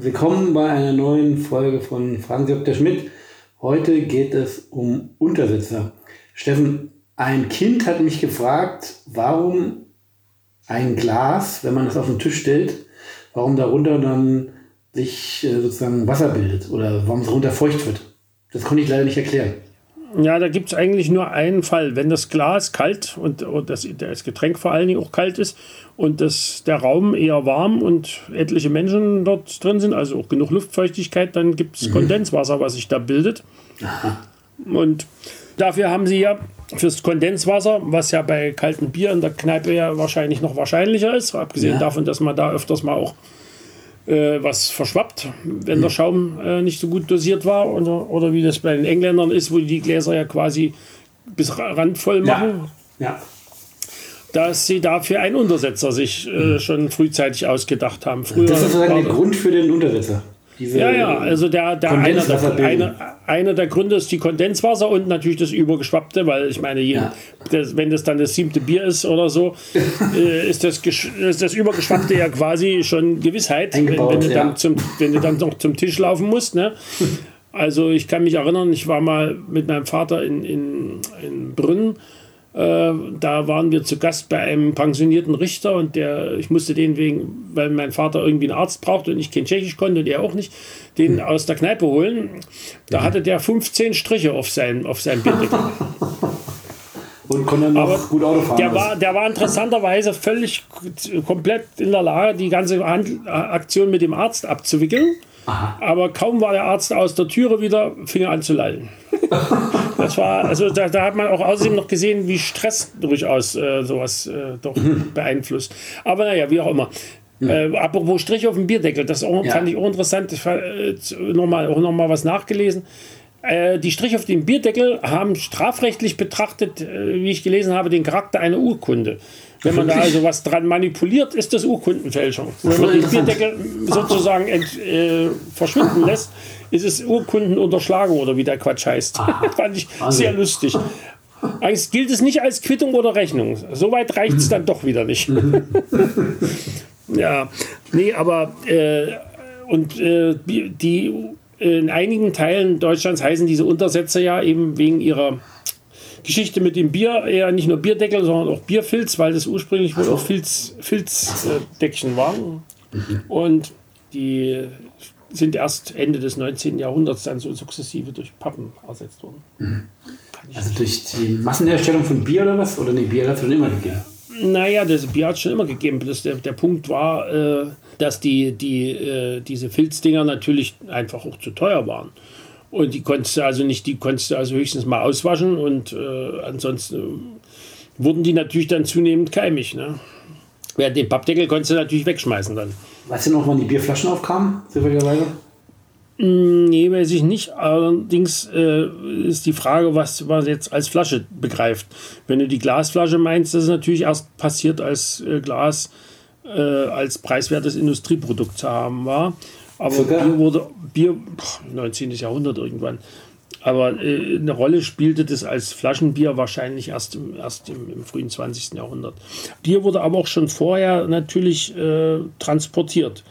Willkommen bei einer neuen Folge von Fragen Sie Dr. Schmidt. Heute geht es um Untersetzer. Steffen, ein Kind hat mich gefragt, warum ein Glas, wenn man es auf den Tisch stellt, warum darunter dann sich äh, sozusagen Wasser bildet oder warum es darunter feucht wird. Das konnte ich leider nicht erklären. Ja, da gibt es eigentlich nur einen Fall. Wenn das Glas kalt und, und das, das Getränk vor allen Dingen auch kalt ist und das, der Raum eher warm und etliche Menschen dort drin sind, also auch genug Luftfeuchtigkeit, dann gibt es mhm. Kondenswasser, was sich da bildet. Aha. Und dafür haben sie ja fürs Kondenswasser, was ja bei kaltem Bier in der Kneipe ja wahrscheinlich noch wahrscheinlicher ist, abgesehen ja. davon, dass man da öfters mal auch äh, was verschwappt, wenn der Schaum äh, nicht so gut dosiert war. Oder, oder wie das bei den Engländern ist, wo die Gläser ja quasi bis randvoll machen. Ja. ja. Dass sie dafür einen Untersetzer sich äh, mhm. schon frühzeitig ausgedacht haben. Früher das ist sozusagen der Grund für den Untersetzer. Diese ja, ja, also der, der einer, der, einer, einer der Gründe ist die Kondenswasser und natürlich das übergeschwappte, weil ich meine, ja. das, wenn das dann das siebte Bier ist oder so, äh, ist, das, ist das übergeschwappte ja quasi schon Gewissheit, wenn, wenn, du dann zum, wenn du dann noch zum Tisch laufen musst. Ne? Also ich kann mich erinnern, ich war mal mit meinem Vater in, in, in Brünn da waren wir zu Gast bei einem pensionierten Richter und der, ich musste den wegen, weil mein Vater irgendwie einen Arzt brauchte und ich kein Tschechisch konnte und er auch nicht, den mhm. aus der Kneipe holen. Da hatte der 15 Striche auf seinem auf sein Bierdeckel. Und konnte noch Aber gut Auto fahren. Der war, der war interessanterweise völlig komplett in der Lage, die ganze Aktion mit dem Arzt abzuwickeln. Aha. Aber kaum war der Arzt aus der Türe wieder, fing er an zu lallen. das war, also da, da, hat man auch außerdem noch gesehen, wie Stress durchaus äh, sowas äh, doch mhm. beeinflusst. Aber naja, wie auch immer. Mhm. Äh, apropos Strich auf dem Bierdeckel, das auch, ja. fand ich auch interessant. Ich äh, nochmal, auch nochmal was nachgelesen. Äh, die Striche auf dem Bierdeckel haben strafrechtlich betrachtet, äh, wie ich gelesen habe, den Charakter einer Urkunde. Wenn man da also was dran manipuliert, ist das Urkundenfälschung. Wenn man den Bierdeckel sozusagen ent, äh, verschwinden lässt, ist es Urkundenunterschlagung oder wie der Quatsch heißt. Fand ich sehr lustig. Eigentlich gilt es nicht als Quittung oder Rechnung. Soweit reicht es dann doch wieder nicht. ja, nee, aber äh, und äh, die in einigen Teilen Deutschlands heißen diese Untersätze ja eben wegen ihrer Geschichte mit dem Bier, eher nicht nur Bierdeckel, sondern auch Bierfilz, weil das ursprünglich wohl auch Filz, Filzdeckchen waren. Mhm. Und die sind erst Ende des 19. Jahrhunderts dann so sukzessive durch Pappen ersetzt worden. Mhm. Also durch die Massenherstellung von Bier oder was? Oder nee, Bier hat es schon immer gegeben? Naja, das Bier hat es schon immer gegeben. Das, der, der Punkt war, äh, dass die, die, äh, diese Filzdinger natürlich einfach auch zu teuer waren. Und die konntest du also nicht, die konntest du also höchstens mal auswaschen und äh, ansonsten wurden die natürlich dann zunehmend keimig. Ne? Ja, den Pappdeckel konntest du natürlich wegschmeißen dann. Weißt du noch, wann die Bierflaschen aufkamen, zufälligerweise? Mm, nee, weiß ich nicht. Allerdings äh, ist die Frage, was man jetzt als Flasche begreift. Wenn du die Glasflasche meinst, das ist natürlich erst passiert, als äh, Glas äh, als preiswertes Industrieprodukt zu haben war. Aber Sogar? Bier wurde, Bier, 19. Jahrhundert irgendwann. Aber äh, eine Rolle spielte das als Flaschenbier wahrscheinlich erst im, erst im, im, frühen 20. Jahrhundert. Bier wurde aber auch schon vorher natürlich äh, transportiert.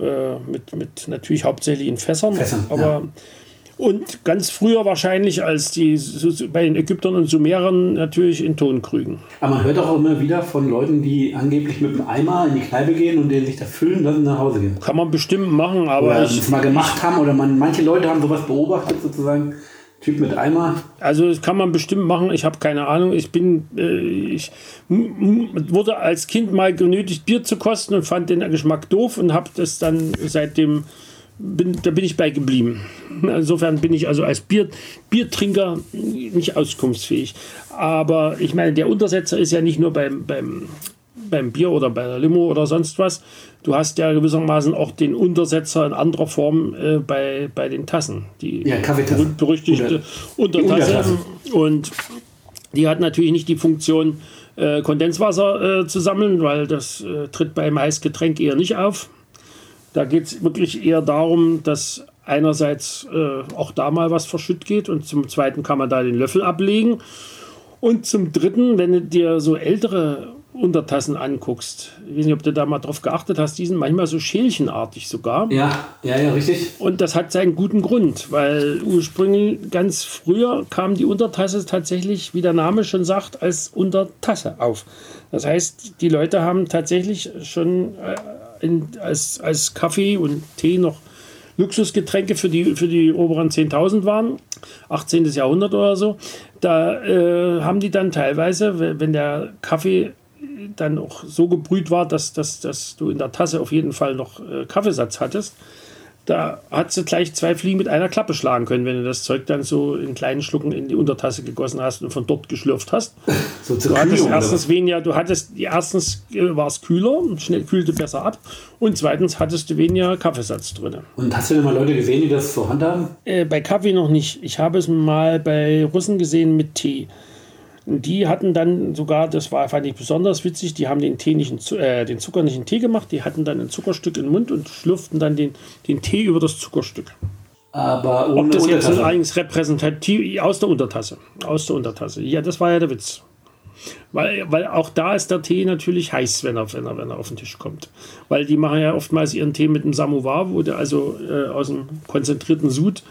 Äh, mit, mit natürlich hauptsächlich in Fässern. Fässern aber ja. Und ganz früher wahrscheinlich als die bei den Ägyptern und Sumerern natürlich in Tonkrügen. Aber man hört auch immer wieder von Leuten, die angeblich mit einem Eimer in die Kneipe gehen und den sich da füllen dann nach Hause gehen. Kann man bestimmt machen, aber. Oder es mal gemacht haben oder man, manche Leute haben sowas beobachtet sozusagen. Typ mit Eimer. Also das kann man bestimmt machen. Ich habe keine Ahnung. Ich bin, äh, ich wurde als Kind mal genötigt, Bier zu kosten und fand den Geschmack doof und habe das dann seitdem bin, da bin ich bei geblieben. Insofern bin ich also als Bier, Biertrinker nicht auskunftsfähig. Aber ich meine, der Untersetzer ist ja nicht nur beim, beim, beim Bier oder bei der Limo oder sonst was. Du hast ja gewissermaßen auch den Untersetzer in anderer Form äh, bei, bei den Tassen. Die ja, berühmt berüchtigte Untertasse. Und die hat natürlich nicht die Funktion, äh, Kondenswasser äh, zu sammeln, weil das äh, tritt beim Heißgetränk eher nicht auf. Da geht es wirklich eher darum, dass einerseits äh, auch da mal was verschütt geht und zum Zweiten kann man da den Löffel ablegen. Und zum Dritten, wenn du dir so ältere Untertassen anguckst, ich weiß nicht, ob du da mal drauf geachtet hast, die sind manchmal so schälchenartig sogar. Ja, ja, ja, richtig. Und das hat seinen guten Grund, weil ursprünglich ganz früher kam die Untertasse tatsächlich, wie der Name schon sagt, als Untertasse auf. Das heißt, die Leute haben tatsächlich schon äh, in, als, als Kaffee und Tee noch Luxusgetränke für die, für die oberen 10.000 waren, 18. Jahrhundert oder so, da äh, haben die dann teilweise, wenn der Kaffee dann auch so gebrüht war, dass, dass, dass du in der Tasse auf jeden Fall noch äh, Kaffeesatz hattest, da hat du gleich zwei Fliegen mit einer Klappe schlagen können, wenn du das Zeug dann so in kleinen Schlucken in die Untertasse gegossen hast und von dort geschlürft hast. So du hattest erstens weniger, du hattest, erstens äh, war es kühler, schnell kühlte besser ab und zweitens hattest du weniger Kaffeesatz drin. Und hast du denn mal Leute gesehen, die das so handhaben? Äh, bei Kaffee noch nicht. Ich habe es mal bei Russen gesehen mit Tee. Die hatten dann sogar, das war, fand ich besonders witzig, die haben den, Tee nicht äh, den Zucker nicht in Tee gemacht, die hatten dann ein Zuckerstück im Mund und schlürften dann den, den Tee über das Zuckerstück. Aber ohne Ob das Untertasse. jetzt eigentlich repräsentativ aus der Untertasse. Aus der Untertasse. Ja, das war ja der Witz. Weil, weil auch da ist der Tee natürlich heiß, wenn er, wenn, er, wenn er auf den Tisch kommt. Weil die machen ja oftmals ihren Tee mit einem Samovar, wo der also äh, aus dem konzentrierten Sud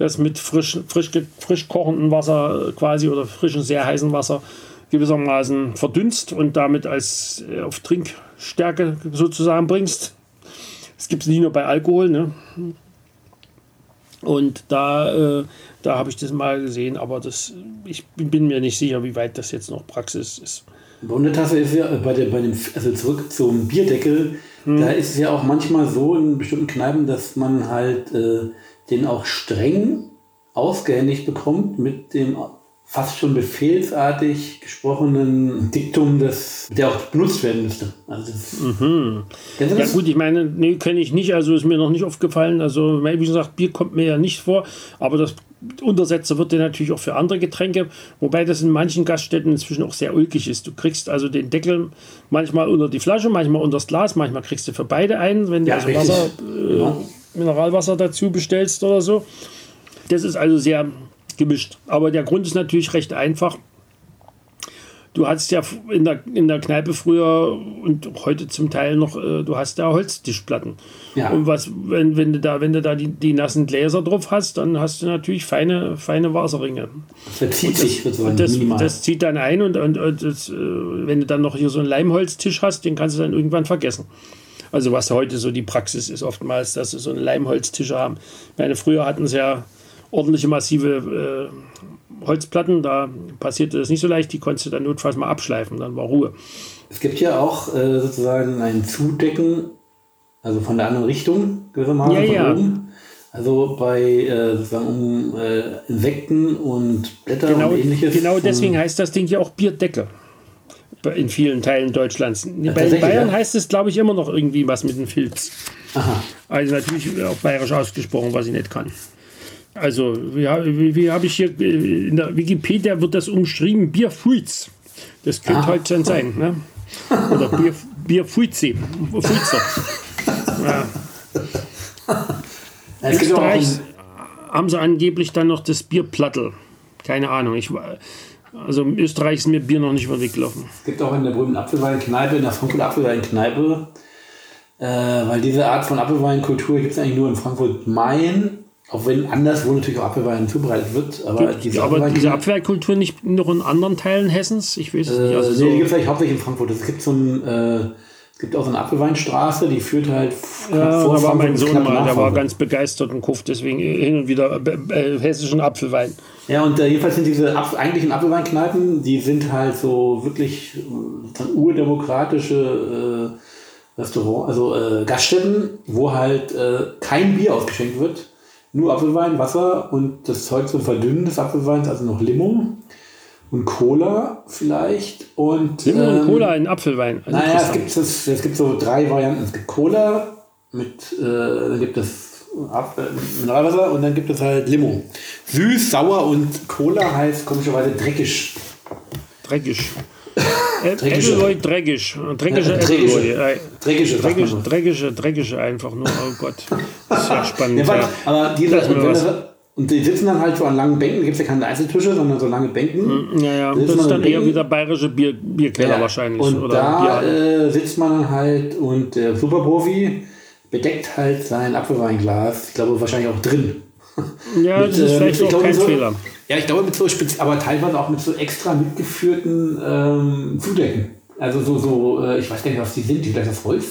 das mit frisch, frisch, frisch kochendem Wasser quasi oder frischem, sehr heißem Wasser gewissermaßen verdünnst und damit als äh, auf Trinkstärke sozusagen bringst. Das gibt es nicht nur bei Alkohol. Ne? Und da, äh, da habe ich das mal gesehen, aber das, ich bin mir nicht sicher, wie weit das jetzt noch Praxis ist. Bei Untertasse ist ja bei, der, bei dem, also zurück zum Bierdeckel, hm. da ist es ja auch manchmal so in bestimmten Kneipen, dass man halt äh, den auch streng ausgehändigt bekommt mit dem fast schon befehlsartig gesprochenen Diktum, das, der auch benutzt werden müsste. Also mhm. Ja gut, ich meine, nee, kenne ich nicht, also ist mir noch nicht aufgefallen. Also wie gesagt, Bier kommt mir ja nicht vor, aber das Untersetzer wird ja natürlich auch für andere Getränke, wobei das in manchen Gaststätten inzwischen auch sehr ulkig ist. Du kriegst also den Deckel manchmal unter die Flasche, manchmal unter das Glas, manchmal kriegst du für beide einen, wenn du ja, also Wasser, äh, ja. Mineralwasser dazu bestellst oder so. Das ist also sehr gemischt. Aber der Grund ist natürlich recht einfach. Du hattest ja in der, in der Kneipe früher und heute zum Teil noch, äh, du hast da Holztischplatten. Ja. Und was, wenn, wenn du da, wenn du da die, die nassen Gläser drauf hast, dann hast du natürlich feine, feine Wasserringe. Das verzieht sich das, das, zieht dann ein und, und, und das, äh, wenn du dann noch hier so einen Leimholztisch hast, den kannst du dann irgendwann vergessen. Also was heute so die Praxis ist oftmals, dass sie so einen Leimholztisch haben. Ich meine, früher hatten sie ja ordentliche massive äh, Holzplatten, da passierte das nicht so leicht, die konntest du dann notfalls mal abschleifen, dann war Ruhe. Es gibt ja auch äh, sozusagen ein Zudecken, also von der anderen Richtung, gewissermaßen ja, von ja. oben. Also bei äh, sozusagen um äh, Insekten und Blätter genau, und ähnliches. Genau deswegen heißt das Ding ja auch Bierdecke. In vielen Teilen Deutschlands. Ja, bei Bayern ja. heißt es, glaube ich, immer noch irgendwie was mit dem Filz. Aha. Also natürlich auch bayerisch ausgesprochen, was ich nicht kann. Also, wie, wie, wie habe ich hier in der Wikipedia wird das umschrieben Bierfuiz. Das könnte ah. halt schon sein. Ne? Oder Bier, Bierfuizi. Ja. Österreich haben sie angeblich dann noch das Bierplattel. Keine Ahnung. Ich, also in Österreich ist mir Bier noch nicht über den Weg gelaufen. Es gibt auch in der berühmten Apfelweinkneipe, in der Frankfurter Apfelweinkneipe, äh, weil diese Art von Apfelweinkultur gibt es eigentlich nur in Frankfurt-Main auch wenn anderswo natürlich auch Apfelwein zubereitet wird. Aber, diese, ja, aber diese Apfelkultur nicht noch in anderen Teilen Hessens? Ich weiß es äh, nicht. Also nee, so die gibt es vielleicht hauptsächlich in Frankfurt. Es gibt so ein. Äh, gibt auch so eine Apfelweinstraße, die führt halt ja, vor da war mein Sohn mal, der war ganz begeistert und kauft deswegen hin und wieder äh, äh, hessischen Apfelwein. Ja, und äh, jedenfalls sind diese Apf eigentlichen Apfelweinkneipen, die sind halt so wirklich äh, urdemokratische äh, Restaurant, also äh, Gaststätten, wo halt kein Bier ausgeschenkt wird. Nur Apfelwein, Wasser und das Zeug zum Verdünnen des Apfelweins, also noch Limo und Cola vielleicht. Und, Limo ähm, und Cola in Apfelwein. Also naja, es gibt, es, es gibt so drei Varianten. Es gibt Cola mit, äh, dann gibt es äh, Mineralwasser und dann gibt es halt Limo. Süß, sauer und Cola heißt komischerweise dreckig. Dreckig. Äpfelwein dreckig. Dreckige Äpfelwein. Dreckige, dreckige, dreckige, dreckige einfach nur. Oh Gott. Das ist ja spannend. Ja, aber diese, wenn, das, Und die sitzen dann halt so an langen Bänken, gibt es ja keine Einzeltische, sondern so lange Bänken. Ja, ja, das ist dann eher wieder bayerische Bier, Bierkeller ja. wahrscheinlich. Und oder da äh, sitzt man halt und der Superprofi bedeckt halt sein Apfelweinglas, ich glaube wahrscheinlich auch drin. Ja, mit, das ist äh, vielleicht auch kein so, Fehler. Ja, ich glaube mit so aber teilweise auch mit so extra mitgeführten ähm, Zudecken. Also so, so äh, ich weiß gar nicht, was die sind, die vielleicht das Holz.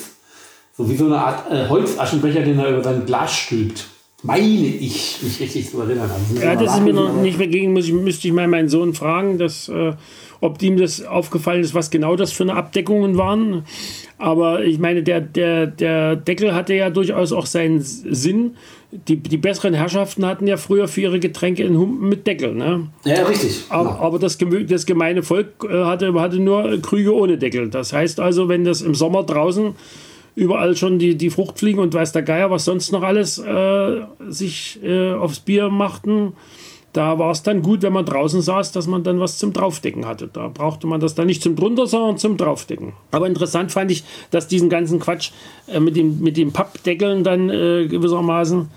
So wie so eine Art äh, Holzaschenbecher, den er über sein Glas stülpt. Meine ich, mich richtig zu erinnern. Also ja, das ist mir noch nicht mehr gegen, muss ich, müsste ich mal meinen Sohn fragen, dass, äh, ob ihm das aufgefallen ist, was genau das für eine Abdeckungen waren. Aber ich meine, der, der, der Deckel hatte ja durchaus auch seinen Sinn. Die, die besseren Herrschaften hatten ja früher für ihre Getränke in Humpen mit Deckel. Ne? Ja, richtig. Aber, genau. aber das, das gemeine Volk äh, hatte, hatte nur Krüge ohne Deckel. Das heißt also, wenn das im Sommer draußen überall schon die, die Fruchtfliegen und weiß der Geier, was sonst noch alles äh, sich äh, aufs Bier machten, da war es dann gut, wenn man draußen saß, dass man dann was zum Draufdecken hatte. Da brauchte man das dann nicht zum drunter, sondern zum Draufdecken. Aber interessant fand ich, dass diesen ganzen Quatsch äh, mit, dem, mit den Pappdeckeln dann äh, gewissermaßen,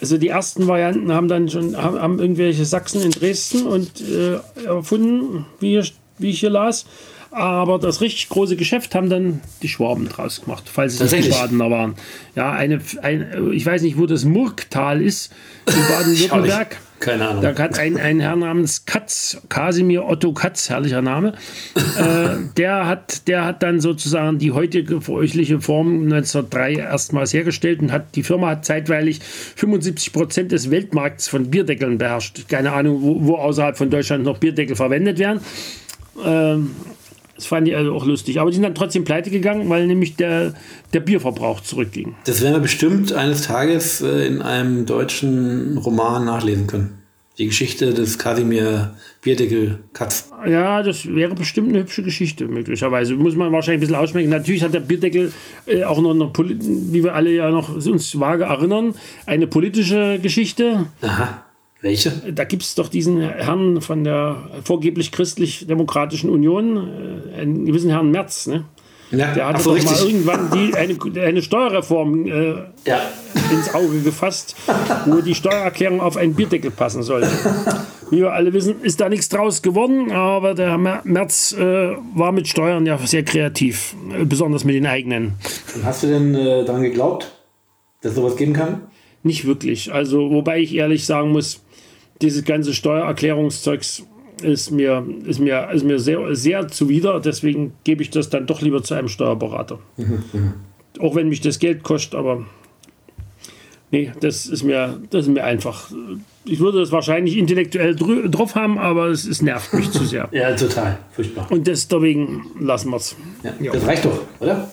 also die ersten Varianten haben dann schon, haben, irgendwelche Sachsen in Dresden und äh, erfunden, wie, wie ich hier las. Aber das richtig große Geschäft haben dann die Schwaben draus gemacht, falls es die Badener waren. Ja, eine, ein, ich weiß nicht, wo das Murktal ist, in Baden-Württemberg. Keine Ahnung. Da hat ein, ein Herr namens Katz, Kasimir Otto Katz, herrlicher Name, äh, der, hat, der hat dann sozusagen die heutige veräußliche Form 1903 erstmals hergestellt und hat die Firma hat zeitweilig 75 Prozent des Weltmarkts von Bierdeckeln beherrscht. Keine Ahnung, wo, wo außerhalb von Deutschland noch Bierdeckel verwendet werden. Ähm, das fand ich also auch lustig. Aber die sind dann trotzdem pleite gegangen, weil nämlich der, der Bierverbrauch zurückging. Das werden wir bestimmt eines Tages äh, in einem deutschen Roman nachlesen können. Die Geschichte des Kasimir Bierdeckel Katz. Ja, das wäre bestimmt eine hübsche Geschichte, möglicherweise. Muss man wahrscheinlich ein bisschen ausschmecken. Natürlich hat der Bierdeckel äh, auch noch, eine, wie wir alle ja noch uns vage erinnern, eine politische Geschichte. Aha. Welche? Da gibt es doch diesen Herrn von der vorgeblich christlich-demokratischen Union, äh, einen gewissen Herrn Merz, ne? Ja, der hat so, doch mal irgendwann die, eine, eine Steuerreform äh, ja. ins Auge gefasst, wo die Steuererklärung auf einen Bierdeckel passen sollte. Wie wir alle wissen, ist da nichts draus geworden, aber der Herr Merz äh, war mit Steuern ja sehr kreativ, äh, besonders mit den eigenen. Hast du denn äh, daran geglaubt, dass es sowas geben kann? Nicht wirklich. Also, wobei ich ehrlich sagen muss, dieses ganze Steuererklärungszeugs ist mir, ist mir, ist mir sehr, sehr zuwider. Deswegen gebe ich das dann doch lieber zu einem Steuerberater. Mhm, mhm. Auch wenn mich das Geld kostet, aber nee, das ist mir, das ist mir einfach. Ich würde das wahrscheinlich intellektuell drauf haben, aber es, es nervt mich zu sehr. Ja, total. Furchtbar. Und deswegen lassen wir es. Ja, das reicht doch, oder?